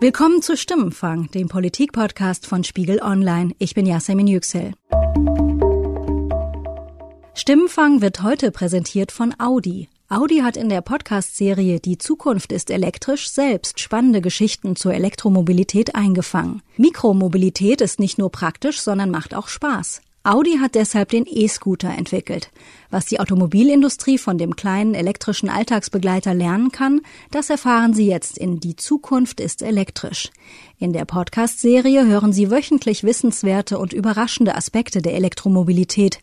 Willkommen zu Stimmenfang, dem Politikpodcast von Spiegel Online. Ich bin Yasemin Yüksel. Stimmenfang wird heute präsentiert von Audi. Audi hat in der Podcast-Serie Die Zukunft ist elektrisch selbst spannende Geschichten zur Elektromobilität eingefangen. Mikromobilität ist nicht nur praktisch, sondern macht auch Spaß. Audi hat deshalb den E-Scooter entwickelt. Was die Automobilindustrie von dem kleinen elektrischen Alltagsbegleiter lernen kann, das erfahren Sie jetzt in Die Zukunft ist elektrisch. In der Podcast-Serie hören Sie wöchentlich wissenswerte und überraschende Aspekte der Elektromobilität.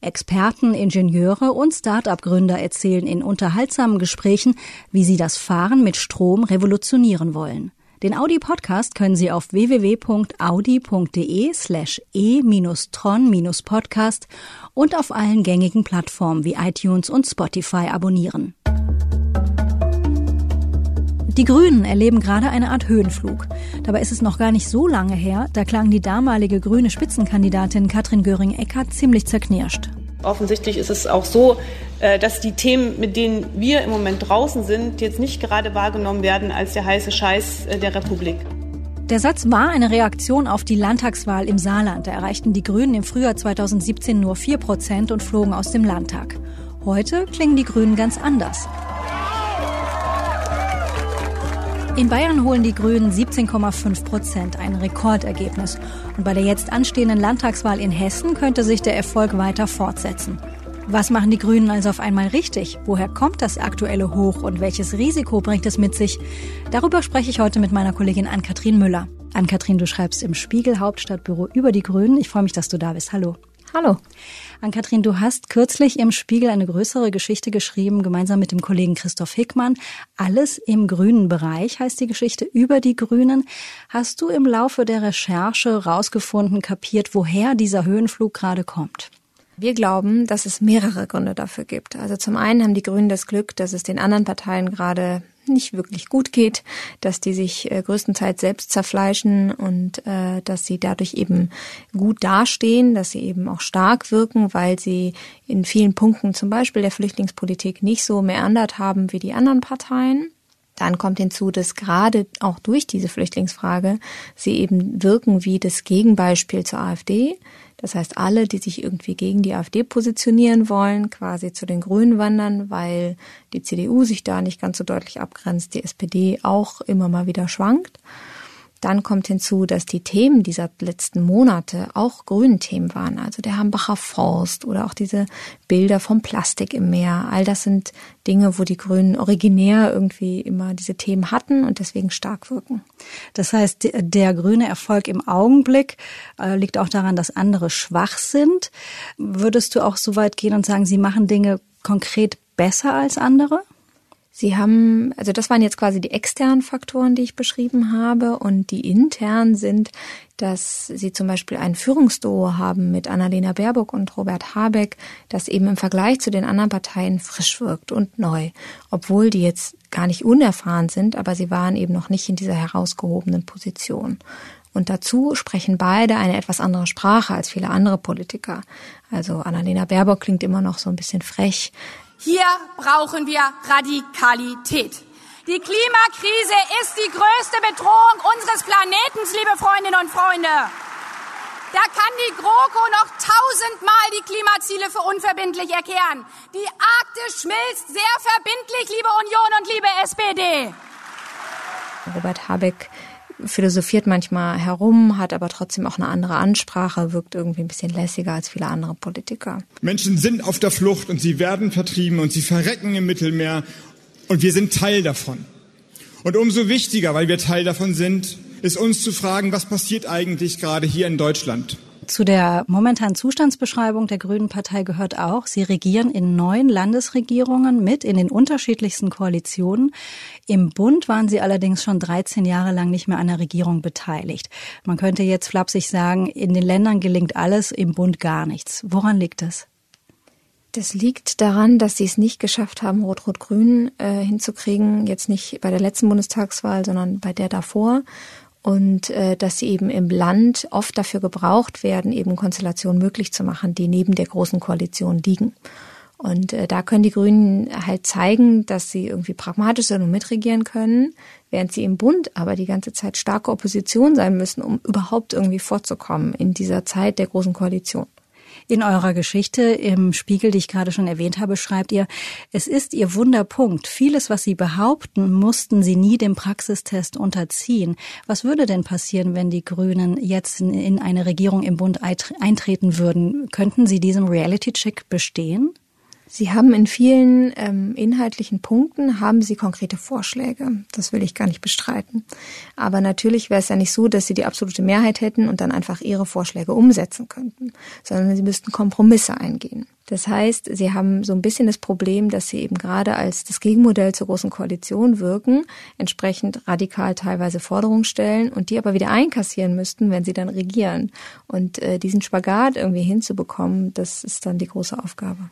Experten, Ingenieure und Start-up-Gründer erzählen in unterhaltsamen Gesprächen, wie sie das Fahren mit Strom revolutionieren wollen. Den Audi Podcast können Sie auf www.audi.de slash e-tron-podcast und auf allen gängigen Plattformen wie iTunes und Spotify abonnieren. Die Grünen erleben gerade eine Art Höhenflug. Dabei ist es noch gar nicht so lange her, da klang die damalige grüne Spitzenkandidatin Katrin Göring-Eckardt ziemlich zerknirscht. Offensichtlich ist es auch so, äh, dass die Themen, mit denen wir im Moment draußen sind, jetzt nicht gerade wahrgenommen werden als der heiße Scheiß äh, der Republik. Der Satz war eine Reaktion auf die Landtagswahl im Saarland. Da erreichten die Grünen im Frühjahr 2017 nur 4 Prozent und flogen aus dem Landtag. Heute klingen die Grünen ganz anders. In Bayern holen die Grünen 17,5 Prozent, ein Rekordergebnis. Und bei der jetzt anstehenden Landtagswahl in Hessen könnte sich der Erfolg weiter fortsetzen. Was machen die Grünen also auf einmal richtig? Woher kommt das aktuelle Hoch und welches Risiko bringt es mit sich? Darüber spreche ich heute mit meiner Kollegin Ann-Kathrin Müller. Ann-Kathrin, du schreibst im Spiegel Hauptstadtbüro über die Grünen. Ich freue mich, dass du da bist. Hallo. Hallo. Ann-Kathrin, du hast kürzlich im Spiegel eine größere Geschichte geschrieben, gemeinsam mit dem Kollegen Christoph Hickmann. Alles im grünen Bereich heißt die Geschichte über die Grünen. Hast du im Laufe der Recherche rausgefunden, kapiert, woher dieser Höhenflug gerade kommt? Wir glauben, dass es mehrere Gründe dafür gibt. Also zum einen haben die Grünen das Glück, dass es den anderen Parteien gerade nicht wirklich gut geht, dass die sich äh, größtenteils selbst zerfleischen und äh, dass sie dadurch eben gut dastehen, dass sie eben auch stark wirken, weil sie in vielen Punkten zum Beispiel der Flüchtlingspolitik nicht so meandert haben wie die anderen Parteien. Dann kommt hinzu, dass gerade auch durch diese Flüchtlingsfrage sie eben wirken wie das Gegenbeispiel zur AfD. Das heißt, alle, die sich irgendwie gegen die AfD positionieren wollen, quasi zu den Grünen wandern, weil die CDU sich da nicht ganz so deutlich abgrenzt, die SPD auch immer mal wieder schwankt. Dann kommt hinzu, dass die Themen dieser letzten Monate auch grünen Themen waren. Also der Hambacher Forst oder auch diese Bilder vom Plastik im Meer. All das sind Dinge, wo die Grünen originär irgendwie immer diese Themen hatten und deswegen stark wirken. Das heißt, der grüne Erfolg im Augenblick äh, liegt auch daran, dass andere schwach sind. Würdest du auch so weit gehen und sagen, sie machen Dinge konkret besser als andere? Sie haben, also das waren jetzt quasi die externen Faktoren, die ich beschrieben habe. Und die internen sind, dass Sie zum Beispiel ein Führungsduo haben mit Annalena Baerbock und Robert Habeck, das eben im Vergleich zu den anderen Parteien frisch wirkt und neu. Obwohl die jetzt gar nicht unerfahren sind, aber sie waren eben noch nicht in dieser herausgehobenen Position. Und dazu sprechen beide eine etwas andere Sprache als viele andere Politiker. Also Annalena Baerbock klingt immer noch so ein bisschen frech. Hier brauchen wir Radikalität. Die Klimakrise ist die größte Bedrohung unseres Planeten, liebe Freundinnen und Freunde. Da kann die GroKo noch tausendmal die Klimaziele für unverbindlich erklären. Die Arktis schmilzt sehr verbindlich, liebe Union und liebe SPD. Robert Habeck philosophiert manchmal herum, hat aber trotzdem auch eine andere Ansprache, wirkt irgendwie ein bisschen lässiger als viele andere Politiker. Menschen sind auf der Flucht und sie werden vertrieben und sie verrecken im Mittelmeer und wir sind Teil davon. Und umso wichtiger, weil wir Teil davon sind, ist uns zu fragen, was passiert eigentlich gerade hier in Deutschland? Zu der momentanen Zustandsbeschreibung der Grünen Partei gehört auch, sie regieren in neun Landesregierungen mit in den unterschiedlichsten Koalitionen. Im Bund waren sie allerdings schon 13 Jahre lang nicht mehr an der Regierung beteiligt. Man könnte jetzt flapsig sagen, in den Ländern gelingt alles, im Bund gar nichts. Woran liegt das? Das liegt daran, dass sie es nicht geschafft haben, Rot-Rot-Grün äh, hinzukriegen. Jetzt nicht bei der letzten Bundestagswahl, sondern bei der davor und äh, dass sie eben im Land oft dafür gebraucht werden, eben Konstellationen möglich zu machen, die neben der großen Koalition liegen. Und äh, da können die Grünen halt zeigen, dass sie irgendwie pragmatisch sind und mitregieren können, während sie im Bund aber die ganze Zeit starke Opposition sein müssen, um überhaupt irgendwie vorzukommen in dieser Zeit der großen Koalition. In eurer Geschichte im Spiegel, die ich gerade schon erwähnt habe, schreibt ihr, es ist ihr Wunderpunkt. Vieles, was sie behaupten, mussten sie nie dem Praxistest unterziehen. Was würde denn passieren, wenn die Grünen jetzt in eine Regierung im Bund eintreten würden? Könnten sie diesem Reality-Check bestehen? Sie haben in vielen ähm, inhaltlichen Punkten haben Sie konkrete Vorschläge. Das will ich gar nicht bestreiten. Aber natürlich wäre es ja nicht so, dass Sie die absolute Mehrheit hätten und dann einfach Ihre Vorschläge umsetzen könnten, sondern Sie müssten Kompromisse eingehen. Das heißt, Sie haben so ein bisschen das Problem, dass Sie eben gerade als das Gegenmodell zur großen Koalition wirken, entsprechend radikal teilweise Forderungen stellen und die aber wieder einkassieren müssten, wenn Sie dann regieren. Und äh, diesen Spagat irgendwie hinzubekommen, das ist dann die große Aufgabe.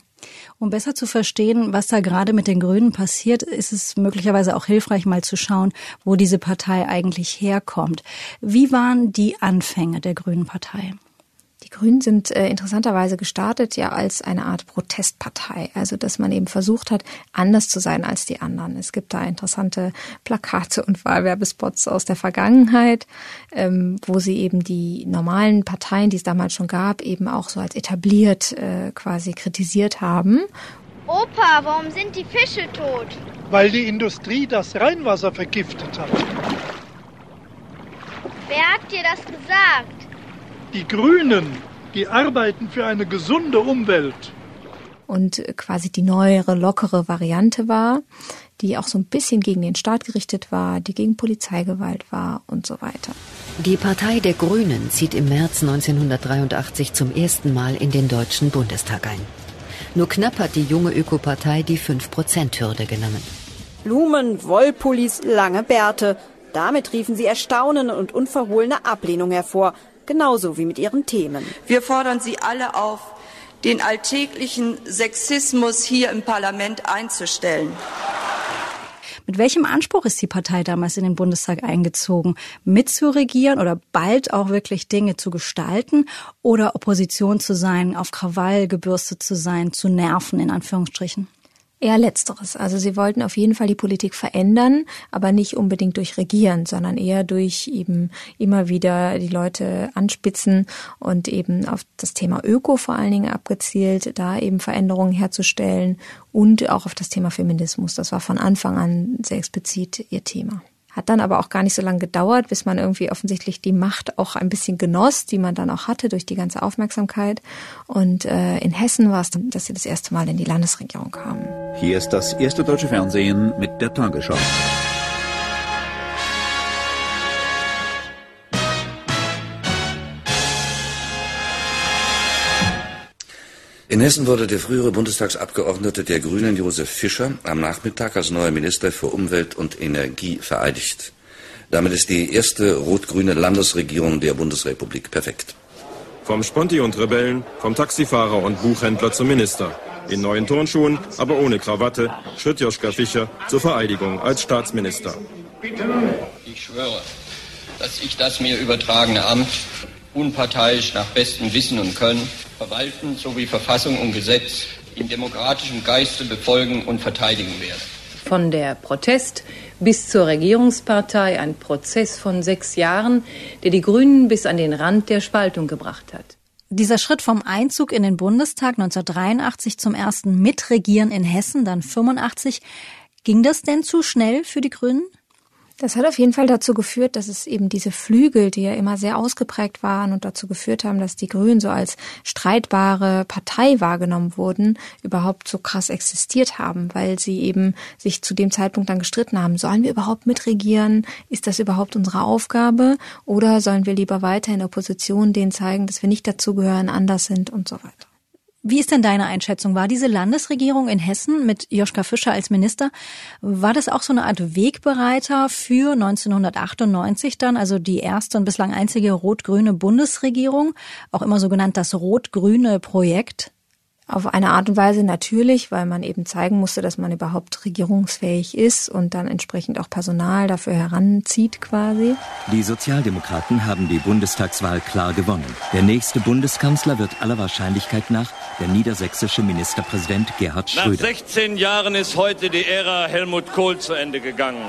Um besser zu verstehen, was da gerade mit den Grünen passiert, ist es möglicherweise auch hilfreich, mal zu schauen, wo diese Partei eigentlich herkommt. Wie waren die Anfänge der Grünen Partei? Die Grünen sind äh, interessanterweise gestartet ja als eine Art Protestpartei, also dass man eben versucht hat, anders zu sein als die anderen. Es gibt da interessante Plakate und Wahlwerbespots aus der Vergangenheit, ähm, wo sie eben die normalen Parteien, die es damals schon gab, eben auch so als etabliert äh, quasi kritisiert haben. Opa, warum sind die Fische tot? Weil die Industrie das Rheinwasser vergiftet hat. Wer hat dir das gesagt? Die Grünen, die arbeiten für eine gesunde Umwelt. Und quasi die neuere, lockere Variante war, die auch so ein bisschen gegen den Staat gerichtet war, die gegen Polizeigewalt war und so weiter. Die Partei der Grünen zieht im März 1983 zum ersten Mal in den Deutschen Bundestag ein. Nur knapp hat die junge Ökopartei die 5%-Hürde genommen. Blumen, Wollpullis, lange Bärte. Damit riefen sie Erstaunen und unverhohlene Ablehnung hervor genauso wie mit ihren Themen. Wir fordern Sie alle auf, den alltäglichen Sexismus hier im Parlament einzustellen. Mit welchem Anspruch ist die Partei damals in den Bundestag eingezogen? Mitzuregieren oder bald auch wirklich Dinge zu gestalten oder Opposition zu sein, auf Krawall gebürstet zu sein, zu nerven in Anführungsstrichen? Eher letzteres. Also sie wollten auf jeden Fall die Politik verändern, aber nicht unbedingt durch Regieren, sondern eher durch eben immer wieder die Leute anspitzen und eben auf das Thema Öko vor allen Dingen abgezielt, da eben Veränderungen herzustellen und auch auf das Thema Feminismus. Das war von Anfang an sehr explizit ihr Thema. Hat dann aber auch gar nicht so lange gedauert, bis man irgendwie offensichtlich die Macht auch ein bisschen genoss, die man dann auch hatte durch die ganze Aufmerksamkeit. Und äh, in Hessen war es dann, dass sie das erste Mal in die Landesregierung kamen. Hier ist das erste deutsche Fernsehen mit der Tagesschau. In Hessen wurde der frühere Bundestagsabgeordnete der Grünen Josef Fischer am Nachmittag als neuer Minister für Umwelt und Energie vereidigt. Damit ist die erste rot-grüne Landesregierung der Bundesrepublik perfekt. Vom Sponti und Rebellen, vom Taxifahrer und Buchhändler zum Minister. In neuen Turnschuhen, aber ohne Krawatte, schritt Joschka Fischer zur Vereidigung als Staatsminister. Ich schwöre, dass ich das mir übertragene Amt unparteiisch nach bestem Wissen und Können verwalten sowie Verfassung und Gesetz in demokratischem Geiste befolgen und verteidigen werde. Von der Protest bis zur Regierungspartei ein Prozess von sechs Jahren, der die Grünen bis an den Rand der Spaltung gebracht hat. Dieser Schritt vom Einzug in den Bundestag 1983 zum ersten Mitregieren in Hessen, dann 85, ging das denn zu schnell für die Grünen? Das hat auf jeden Fall dazu geführt, dass es eben diese Flügel, die ja immer sehr ausgeprägt waren und dazu geführt haben, dass die Grünen so als streitbare Partei wahrgenommen wurden, überhaupt so krass existiert haben, weil sie eben sich zu dem Zeitpunkt dann gestritten haben, sollen wir überhaupt mitregieren? Ist das überhaupt unsere Aufgabe? Oder sollen wir lieber weiter in der Opposition denen zeigen, dass wir nicht dazugehören, anders sind und so weiter? Wie ist denn deine Einschätzung? War diese Landesregierung in Hessen mit Joschka Fischer als Minister, war das auch so eine Art Wegbereiter für 1998 dann, also die erste und bislang einzige rot-grüne Bundesregierung, auch immer so genannt das rot-grüne Projekt? Auf eine Art und Weise natürlich, weil man eben zeigen musste, dass man überhaupt regierungsfähig ist und dann entsprechend auch Personal dafür heranzieht quasi. Die Sozialdemokraten haben die Bundestagswahl klar gewonnen. Der nächste Bundeskanzler wird aller Wahrscheinlichkeit nach der niedersächsische Ministerpräsident Gerhard Schröder. Nach 16 Jahren ist heute die Ära Helmut Kohl zu Ende gegangen.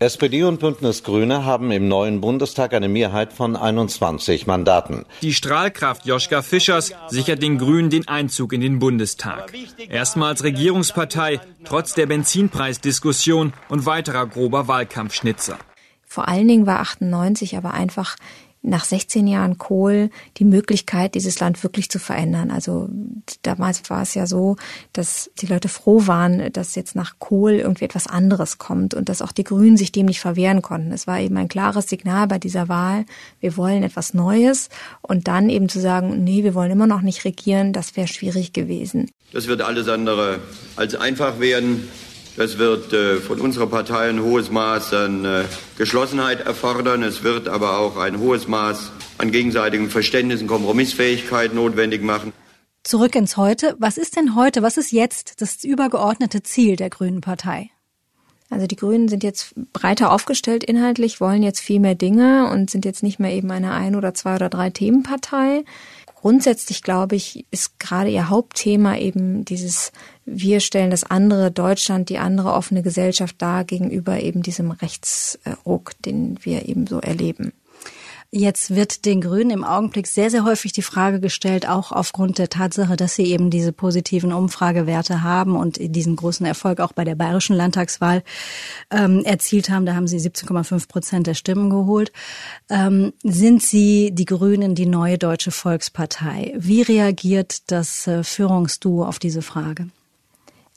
SPD und Bündnis Grüne haben im neuen Bundestag eine Mehrheit von 21 Mandaten. Die Strahlkraft Joschka Fischers sichert den Grünen den Einzug in den Bundestag. Erstmals Regierungspartei, trotz der Benzinpreisdiskussion und weiterer grober Wahlkampfschnitzer. Vor allen Dingen war 98 aber einfach nach 16 Jahren Kohl die Möglichkeit, dieses Land wirklich zu verändern. Also damals war es ja so, dass die Leute froh waren, dass jetzt nach Kohl irgendwie etwas anderes kommt und dass auch die Grünen sich dem nicht verwehren konnten. Es war eben ein klares Signal bei dieser Wahl, wir wollen etwas Neues und dann eben zu sagen, nee, wir wollen immer noch nicht regieren, das wäre schwierig gewesen. Das wird alles andere als einfach werden. Das wird äh, von unserer Partei ein hohes Maß an äh, Geschlossenheit erfordern. Es wird aber auch ein hohes Maß an gegenseitigem Verständnis und Kompromissfähigkeit notwendig machen. Zurück ins Heute. Was ist denn heute, was ist jetzt das übergeordnete Ziel der Grünen Partei? Also die Grünen sind jetzt breiter aufgestellt inhaltlich, wollen jetzt viel mehr Dinge und sind jetzt nicht mehr eben eine ein oder zwei oder drei Themenpartei. Grundsätzlich glaube ich, ist gerade ihr Hauptthema eben dieses wir stellen das andere Deutschland, die andere offene Gesellschaft dar gegenüber eben diesem Rechtsruck, den wir eben so erleben. Jetzt wird den Grünen im Augenblick sehr, sehr häufig die Frage gestellt, auch aufgrund der Tatsache, dass sie eben diese positiven Umfragewerte haben und diesen großen Erfolg auch bei der bayerischen Landtagswahl ähm, erzielt haben. Da haben sie 17,5 Prozent der Stimmen geholt. Ähm, sind Sie die Grünen die neue deutsche Volkspartei? Wie reagiert das äh, Führungsduo auf diese Frage?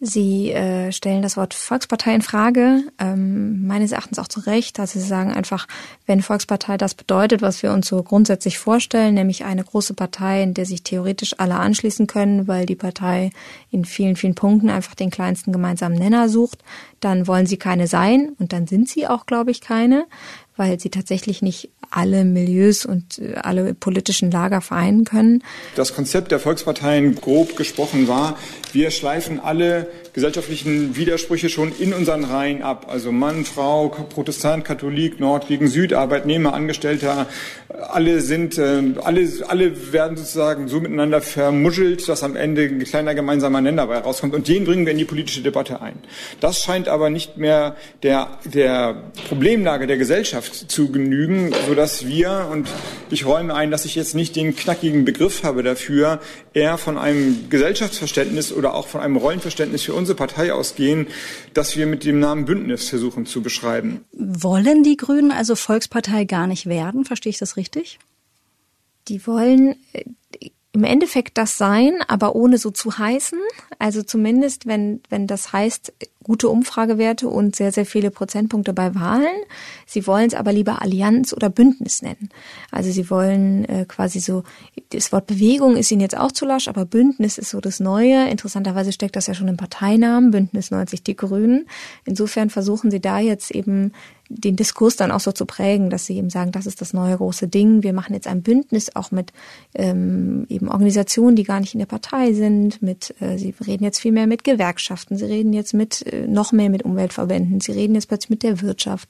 Sie äh, stellen das Wort Volkspartei in Frage, ähm, meines Erachtens auch zu Recht. Also sie sagen einfach, wenn Volkspartei das bedeutet, was wir uns so grundsätzlich vorstellen, nämlich eine große Partei, in der sich theoretisch alle anschließen können, weil die Partei in vielen, vielen Punkten einfach den kleinsten gemeinsamen Nenner sucht, dann wollen sie keine sein und dann sind sie auch, glaube ich, keine, weil sie tatsächlich nicht alle Milieus und äh, alle politischen Lager vereinen können. Das Konzept der Volksparteien grob gesprochen war, wir schleifen alle gesellschaftlichen Widersprüche schon in unseren Reihen ab. Also Mann, Frau, Protestant, Katholik, Nord gegen Süd, Arbeitnehmer, Angestellter, alle sind, äh, alle, alle werden sozusagen so miteinander vermuschelt, dass am Ende ein kleiner gemeinsamer Nenner dabei rauskommt. Und den bringen wir in die politische Debatte ein. Das scheint aber nicht mehr der, der Problemlage der Gesellschaft zu genügen, sodass wir, und ich räume ein, dass ich jetzt nicht den knackigen Begriff habe dafür, eher von einem Gesellschaftsverständnis oder auch von einem Rollenverständnis für unsere Partei ausgehen, dass wir mit dem Namen Bündnis versuchen zu beschreiben. Wollen die Grünen also Volkspartei gar nicht werden? Verstehe ich das richtig? Die wollen äh, im Endeffekt das sein, aber ohne so zu heißen. Also zumindest, wenn, wenn das heißt, gute Umfragewerte und sehr, sehr viele Prozentpunkte bei Wahlen. Sie wollen es aber lieber Allianz oder Bündnis nennen. Also sie wollen äh, quasi so, das Wort Bewegung ist ihnen jetzt auch zu lasch, aber Bündnis ist so das Neue. Interessanterweise steckt das ja schon im Parteinamen, Bündnis 90 Die Grünen. Insofern versuchen sie da jetzt eben den Diskurs dann auch so zu prägen, dass sie eben sagen, das ist das neue große Ding. Wir machen jetzt ein Bündnis auch mit ähm, eben Organisationen, die gar nicht in der Partei sind. Mit, äh, sie reden jetzt viel mehr mit Gewerkschaften. Sie reden jetzt mit äh, noch mehr mit Umweltverbänden. Sie reden jetzt plötzlich mit der Wirtschaft.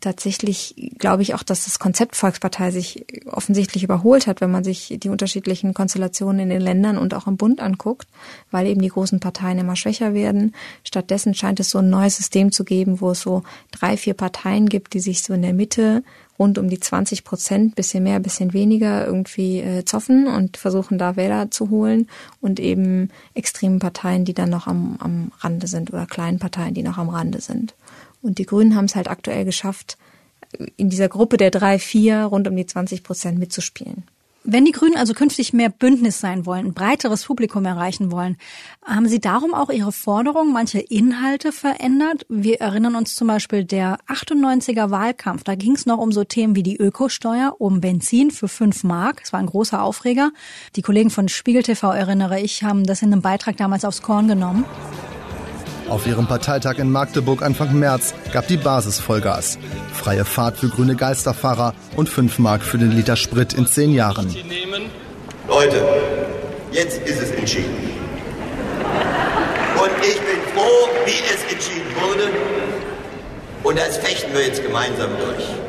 Tatsächlich glaube ich auch, dass das Konzept Volkspartei sich offensichtlich überholt hat, wenn man sich die unterschiedlichen Konstellationen in den Ländern und auch im Bund anguckt, weil eben die großen Parteien immer schwächer werden. Stattdessen scheint es so ein neues System zu geben, wo es so drei, vier Parteien gibt, die sich so in der Mitte rund um die 20 Prozent, bisschen mehr, bisschen weniger irgendwie äh, zoffen und versuchen da Wähler zu holen und eben extremen Parteien, die dann noch am, am Rande sind oder kleinen Parteien, die noch am Rande sind. Und die Grünen haben es halt aktuell geschafft, in dieser Gruppe der drei, vier rund um die 20 Prozent mitzuspielen. Wenn die Grünen also künftig mehr Bündnis sein wollen, ein breiteres Publikum erreichen wollen, haben Sie darum auch Ihre Forderungen, manche Inhalte verändert? Wir erinnern uns zum Beispiel der 98er Wahlkampf. Da ging es noch um so Themen wie die Ökosteuer, um Benzin für fünf Mark. Es war ein großer Aufreger. Die Kollegen von Spiegel TV, erinnere ich, haben das in einem Beitrag damals aufs Korn genommen. Auf ihrem Parteitag in Magdeburg Anfang März gab die Basis Vollgas. Freie Fahrt für grüne Geisterfahrer und 5 Mark für den Liter Sprit in 10 Jahren. Leute, Jetzt ist es entschieden. Und ich bin froh, wie es entschieden wurde. Und das fechten wir jetzt gemeinsam durch.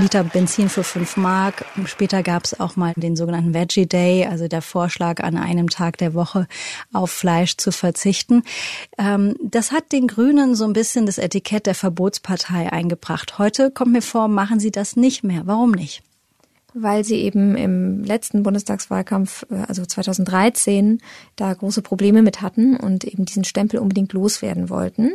Liter Benzin für 5 Mark. Später gab es auch mal den sogenannten Veggie Day, also der Vorschlag, an einem Tag der Woche auf Fleisch zu verzichten. Ähm, das hat den Grünen so ein bisschen das Etikett der Verbotspartei eingebracht. Heute kommt mir vor, machen sie das nicht mehr. Warum nicht? weil sie eben im letzten Bundestagswahlkampf, äh, also 2013, da große Probleme mit hatten und eben diesen Stempel unbedingt loswerden wollten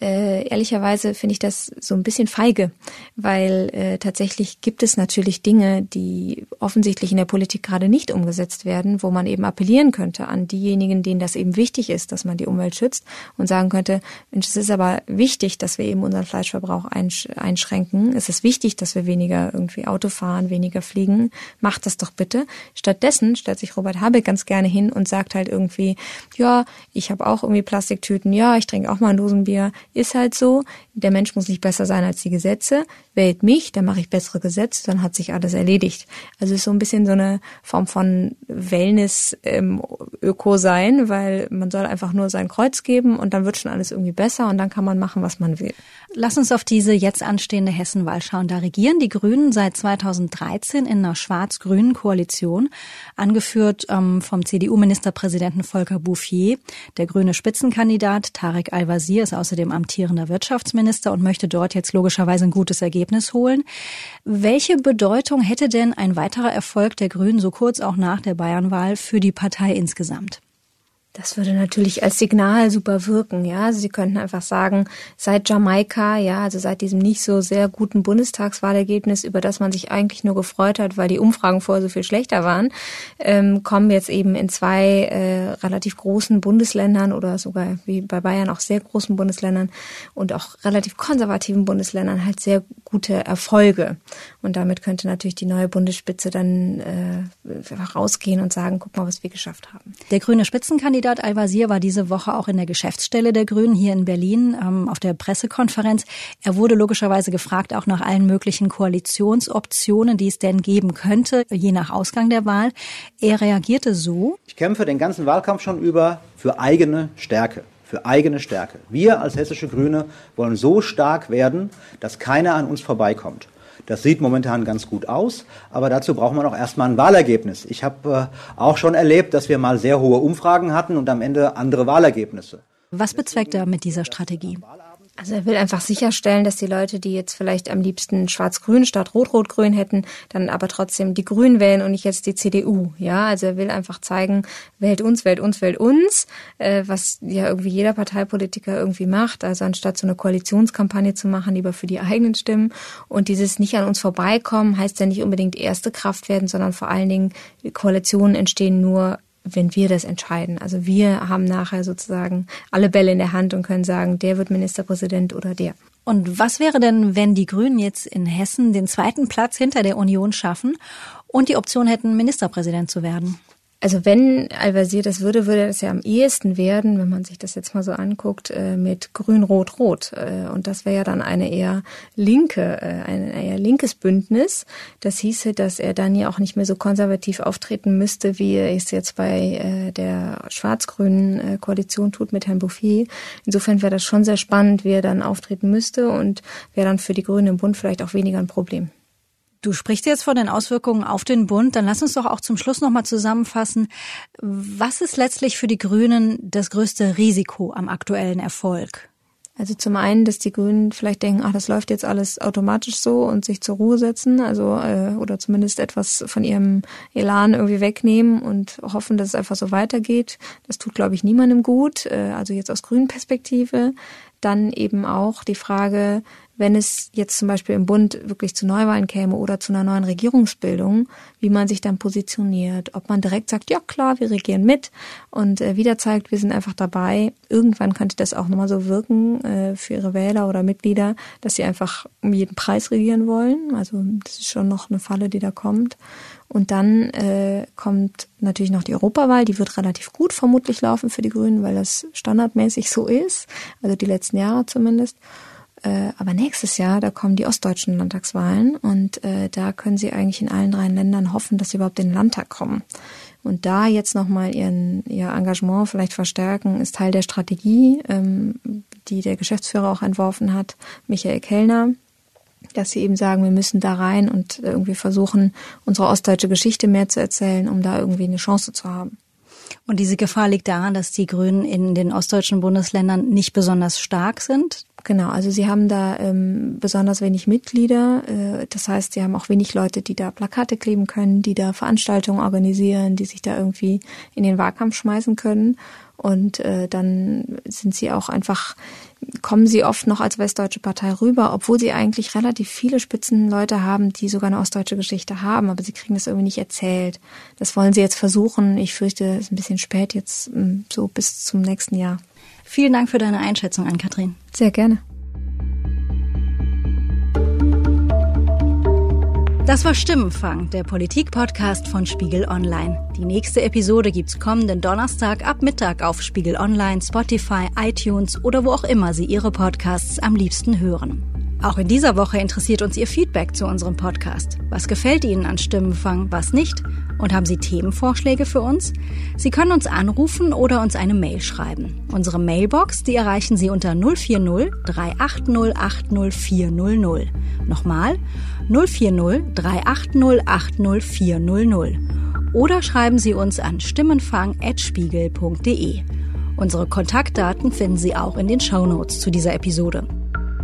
äh, ehrlicherweise finde ich das so ein bisschen feige, weil äh, tatsächlich gibt es natürlich Dinge, die offensichtlich in der Politik gerade nicht umgesetzt werden, wo man eben appellieren könnte an diejenigen, denen das eben wichtig ist, dass man die Umwelt schützt und sagen könnte, Mensch, es ist aber wichtig, dass wir eben unseren Fleischverbrauch einsch einschränken. Es ist wichtig, dass wir weniger irgendwie Auto fahren, weniger fliegen. Macht das doch bitte. Stattdessen stellt sich Robert Habeck ganz gerne hin und sagt halt irgendwie, ja, ich habe auch irgendwie Plastiktüten, ja, ich trinke auch mal ein Dosenbier, ist halt so, der Mensch muss nicht besser sein als die Gesetze. Wählt mich, dann mache ich bessere Gesetze, dann hat sich alles erledigt. Also ist so ein bisschen so eine Form von Wellness-Öko ähm, sein, weil man soll einfach nur sein Kreuz geben und dann wird schon alles irgendwie besser und dann kann man machen, was man will. Lass uns auf diese jetzt anstehende Hessenwahl schauen. Da regieren die Grünen seit 2013 in einer schwarz-grünen Koalition, angeführt ähm, vom CDU-Ministerpräsidenten Volker Bouffier. Der grüne Spitzenkandidat Tarek Al-Wazir ist außerdem amtierender Wirtschaftsminister und möchte dort jetzt logischerweise ein gutes Ergebnis holen. Welche Bedeutung hätte denn ein weiterer Erfolg der Grünen so kurz auch nach der Bayernwahl für die Partei insgesamt? Das würde natürlich als Signal super wirken, ja. Also Sie könnten einfach sagen, seit Jamaika, ja, also seit diesem nicht so sehr guten Bundestagswahlergebnis, über das man sich eigentlich nur gefreut hat, weil die Umfragen vorher so viel schlechter waren, ähm, kommen jetzt eben in zwei äh, relativ großen Bundesländern oder sogar wie bei Bayern auch sehr großen Bundesländern und auch relativ konservativen Bundesländern halt sehr gute Erfolge. Und damit könnte natürlich die neue Bundesspitze dann äh, rausgehen und sagen, guck mal, was wir geschafft haben. Der grüne Spitzenkandidat Sedat Al-Wazir war diese Woche auch in der Geschäftsstelle der Grünen hier in Berlin ähm, auf der Pressekonferenz. Er wurde logischerweise gefragt auch nach allen möglichen Koalitionsoptionen, die es denn geben könnte, je nach Ausgang der Wahl. Er reagierte so. Ich kämpfe den ganzen Wahlkampf schon über für eigene Stärke für eigene Stärke. Wir als hessische Grüne wollen so stark werden, dass keiner an uns vorbeikommt. Das sieht momentan ganz gut aus, aber dazu braucht man auch erstmal ein Wahlergebnis. Ich habe äh, auch schon erlebt, dass wir mal sehr hohe Umfragen hatten und am Ende andere Wahlergebnisse. Was bezweckt er mit dieser Strategie? Also er will einfach sicherstellen, dass die Leute, die jetzt vielleicht am liebsten Schwarz-Grün statt Rot-Rot-Grün hätten, dann aber trotzdem die Grünen wählen und nicht jetzt die CDU. Ja, also er will einfach zeigen, wählt uns, wählt uns, wählt uns, äh, was ja irgendwie jeder Parteipolitiker irgendwie macht. Also anstatt so eine Koalitionskampagne zu machen, lieber für die eigenen Stimmen. Und dieses nicht an uns vorbeikommen heißt ja nicht unbedingt erste Kraft werden, sondern vor allen Dingen Koalitionen entstehen nur wenn wir das entscheiden. Also wir haben nachher sozusagen alle Bälle in der Hand und können sagen, der wird Ministerpräsident oder der. Und was wäre denn, wenn die Grünen jetzt in Hessen den zweiten Platz hinter der Union schaffen und die Option hätten, Ministerpräsident zu werden? Also wenn Al-Wazir das würde, würde das ja am ehesten werden, wenn man sich das jetzt mal so anguckt, äh, mit Grün-Rot-Rot. Äh, und das wäre ja dann eine eher linke, äh, ein eher linkes Bündnis. Das hieße, dass er dann ja auch nicht mehr so konservativ auftreten müsste, wie er es jetzt bei der schwarz-grünen Koalition tut mit Herrn Bouffier. Insofern wäre das schon sehr spannend, wie er dann auftreten müsste und wäre dann für die Grünen im Bund vielleicht auch weniger ein Problem. Du sprichst jetzt von den Auswirkungen auf den Bund. Dann lass uns doch auch zum Schluss nochmal zusammenfassen. Was ist letztlich für die Grünen das größte Risiko am aktuellen Erfolg? Also zum einen, dass die Grünen vielleicht denken, ach, das läuft jetzt alles automatisch so und sich zur Ruhe setzen, also äh, oder zumindest etwas von ihrem Elan irgendwie wegnehmen und hoffen, dass es einfach so weitergeht. Das tut, glaube ich, niemandem gut. Äh, also jetzt aus grünen Perspektive. Dann eben auch die Frage, wenn es jetzt zum Beispiel im Bund wirklich zu Neuwahlen käme oder zu einer neuen Regierungsbildung, wie man sich dann positioniert, ob man direkt sagt, ja klar, wir regieren mit und äh, wieder zeigt, wir sind einfach dabei. Irgendwann könnte das auch nochmal so wirken äh, für ihre Wähler oder Mitglieder, dass sie einfach um jeden Preis regieren wollen. Also das ist schon noch eine Falle, die da kommt. Und dann äh, kommt natürlich noch die Europawahl, die wird relativ gut vermutlich laufen für die Grünen, weil das standardmäßig so ist, also die letzten Jahre zumindest. Äh, aber nächstes Jahr, da kommen die ostdeutschen Landtagswahlen und äh, da können sie eigentlich in allen drei Ländern hoffen, dass sie überhaupt in den Landtag kommen. Und da jetzt nochmal ihren, ihr Engagement vielleicht verstärken, ist Teil der Strategie, ähm, die der Geschäftsführer auch entworfen hat, Michael Kellner, dass sie eben sagen, wir müssen da rein und irgendwie versuchen, unsere ostdeutsche Geschichte mehr zu erzählen, um da irgendwie eine Chance zu haben. Und diese Gefahr liegt daran, dass die Grünen in den ostdeutschen Bundesländern nicht besonders stark sind. Genau, also sie haben da ähm, besonders wenig Mitglieder. Äh, das heißt, sie haben auch wenig Leute, die da Plakate kleben können, die da Veranstaltungen organisieren, die sich da irgendwie in den Wahlkampf schmeißen können. Und äh, dann sind sie auch einfach, kommen sie oft noch als westdeutsche Partei rüber, obwohl sie eigentlich relativ viele Spitzenleute haben, die sogar eine ostdeutsche Geschichte haben, aber sie kriegen das irgendwie nicht erzählt. Das wollen sie jetzt versuchen. Ich fürchte, es ist ein bisschen spät jetzt, so bis zum nächsten Jahr. Vielen Dank für deine Einschätzung, Ann-Kathrin. Sehr gerne. Das war Stimmenfang, der Politik-Podcast von Spiegel Online. Die nächste Episode gibt's kommenden Donnerstag ab Mittag auf Spiegel Online, Spotify, iTunes oder wo auch immer Sie Ihre Podcasts am liebsten hören. Auch in dieser Woche interessiert uns Ihr Feedback zu unserem Podcast. Was gefällt Ihnen an Stimmenfang, was nicht? Und haben Sie Themenvorschläge für uns? Sie können uns anrufen oder uns eine Mail schreiben. Unsere Mailbox, die erreichen Sie unter 040 380 80400. Nochmal 040 380 80400. Oder schreiben Sie uns an stimmenfang.spiegel.de. Unsere Kontaktdaten finden Sie auch in den Shownotes zu dieser Episode.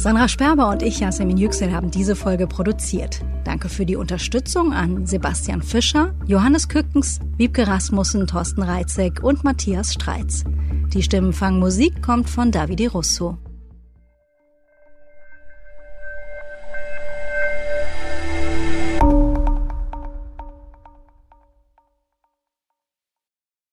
Sandra Sperber und ich, Yasemin Yüksel, haben diese Folge produziert. Danke für die Unterstützung an Sebastian Fischer, Johannes Kückens, Wiebke Rasmussen, Thorsten Reitzek und Matthias Streitz. Die Stimmenfangmusik kommt von Davide Russo.